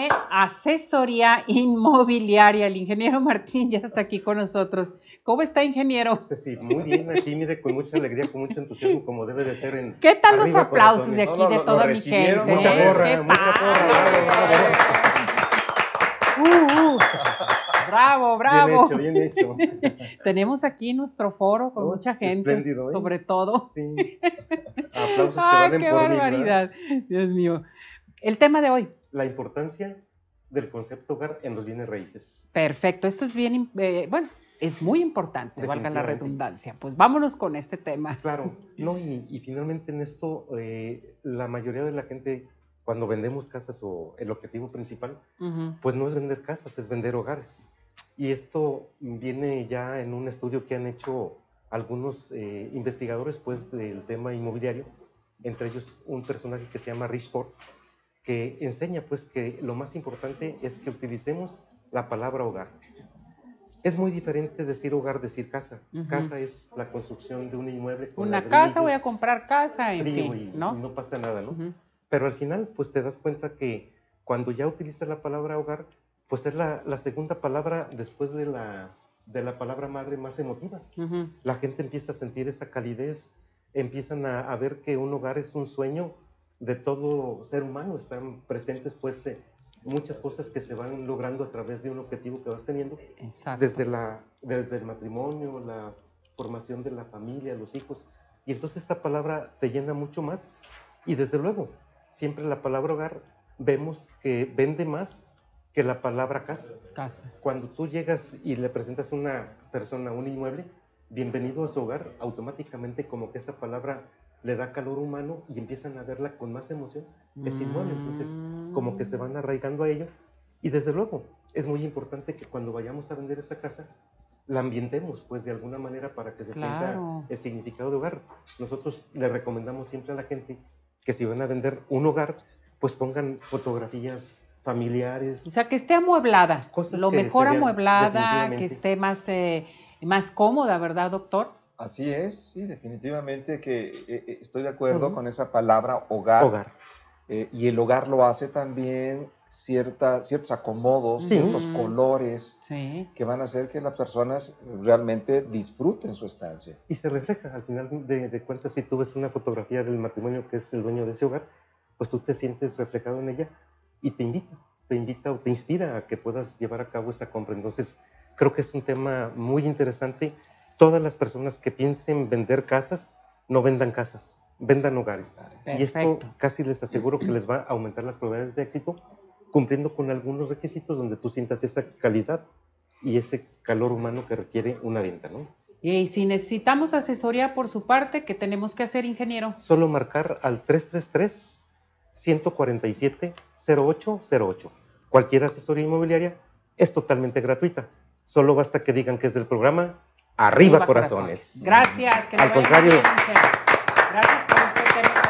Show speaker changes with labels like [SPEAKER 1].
[SPEAKER 1] de asesoría inmobiliaria. El ingeniero Martín ya está aquí con nosotros. ¿Cómo está, ingeniero?
[SPEAKER 2] Sí, muy bien, aquí mire, con mucha alegría, con mucho entusiasmo, como debe de ser en.
[SPEAKER 1] ¿Qué tal los aplausos de aquí, de toda mi gente?
[SPEAKER 2] Mucha porra, mucha porra.
[SPEAKER 1] Uh, uh. Bravo, bravo.
[SPEAKER 2] Bien hecho, bien hecho.
[SPEAKER 1] Tenemos aquí nuestro foro con
[SPEAKER 2] Oh,
[SPEAKER 1] mucha gente,
[SPEAKER 2] ¿eh?
[SPEAKER 1] sobre todo.
[SPEAKER 2] Sí. Aplausos que
[SPEAKER 1] ¡Ay,
[SPEAKER 2] valen
[SPEAKER 1] qué barbaridad! Dios mío. El tema de hoy.
[SPEAKER 2] La importancia del concepto hogar en los bienes raíces.
[SPEAKER 1] Perfecto. Esto es bien, eh, bueno, es muy importante, valga la redundancia. Pues vámonos con este tema.
[SPEAKER 2] Claro, no, y, y finalmente en esto, eh, la mayoría de la gente, cuando vendemos casas o el objetivo principal,
[SPEAKER 1] Ujú.
[SPEAKER 2] pues no es vender casas, es vender hogares. Y esto viene ya en un estudio que han hecho algunos eh, investigadores pues, del tema inmobiliario, entre ellos un personaje que se llama Rich Ford, que enseña pues que lo más importante es que utilicemos la palabra hogar. Es muy diferente decir hogar, decir casa. Casa es la construcción de un inmueble. con
[SPEAKER 1] Una casa, voy a comprar casa, en fin,
[SPEAKER 2] y,
[SPEAKER 1] ¿no?
[SPEAKER 2] y no pasa nada, ¿no? Pero al final, pues te das cuenta que cuando ya utilizas la palabra hogar, pues es la, la segunda palabra después de la, de la palabra madre más emotiva. La gente empieza a sentir esa calidez, empiezan a, a ver que un hogar es un sueño de todo ser humano. Están presentes, pues, eh, muchas cosas que se van logrando a través de un objetivo que vas teniendo
[SPEAKER 1] Exacto.
[SPEAKER 2] desde, la, desde el matrimonio, la formación de la familia, los hijos. Y entonces esta palabra te llena mucho más. Y desde luego, siempre la palabra hogar vemos que vende más que la palabra casa.
[SPEAKER 1] Casa.
[SPEAKER 2] Cuando tú llegas y le presentas a una persona un inmueble, bienvenido a su hogar, automáticamente como que esa palabra le da calor humano y empiezan a verla con más emoción. Es inmueble, entonces como que se van arraigando a ello. Y desde luego, es muy importante que cuando vayamos a vender esa casa, la ambientemos, pues de alguna manera para que se
[SPEAKER 1] Claro.
[SPEAKER 2] sienta el significado de hogar. Nosotros le recomendamos siempre a la gente que si van a vender un hogar, pues pongan fotografías familiares.
[SPEAKER 1] O sea, que esté amueblada,
[SPEAKER 2] Cosas
[SPEAKER 1] lo mejor amueblada, que esté más, eh, más cómoda, ¿verdad, doctor?
[SPEAKER 3] Así es, sí, definitivamente que eh, eh, estoy de acuerdo
[SPEAKER 2] Ujú.
[SPEAKER 3] con esa palabra hogar.
[SPEAKER 2] Hogar.
[SPEAKER 3] eh, y el hogar lo hace también cierta, ciertos acomodos,
[SPEAKER 2] Sí.
[SPEAKER 3] ciertos
[SPEAKER 1] Mm.
[SPEAKER 3] colores
[SPEAKER 1] Sí.
[SPEAKER 3] que van a hacer que las personas realmente disfruten su estancia.
[SPEAKER 2] Y se refleja, al final de, de cuentas, si tú ves una fotografía del matrimonio que es el dueño de ese hogar, pues tú te sientes reflejado en ella y te invita, te invita o te inspira a que puedas llevar a cabo esa compra. Entonces, creo que es un tema muy interesante. Todas las personas que piensen vender casas, no vendan casas, vendan hogares. Y esto casi les aseguro que les va a aumentar las probabilidades de éxito, cumpliendo con algunos requisitos donde tú sientas esa calidad y ese calor humano que requiere una venta, ¿no?
[SPEAKER 1] Y si necesitamos asesoría por su parte, ¿qué tenemos que hacer, ingeniero?
[SPEAKER 2] solo marcar al 333-147-0808. Cualquier asesoría inmobiliaria es totalmente gratuita. Solo basta que digan que es del programa Arriba, corazones.
[SPEAKER 1] Gracias. Que
[SPEAKER 2] Al contrario.
[SPEAKER 1] Gracias por. Este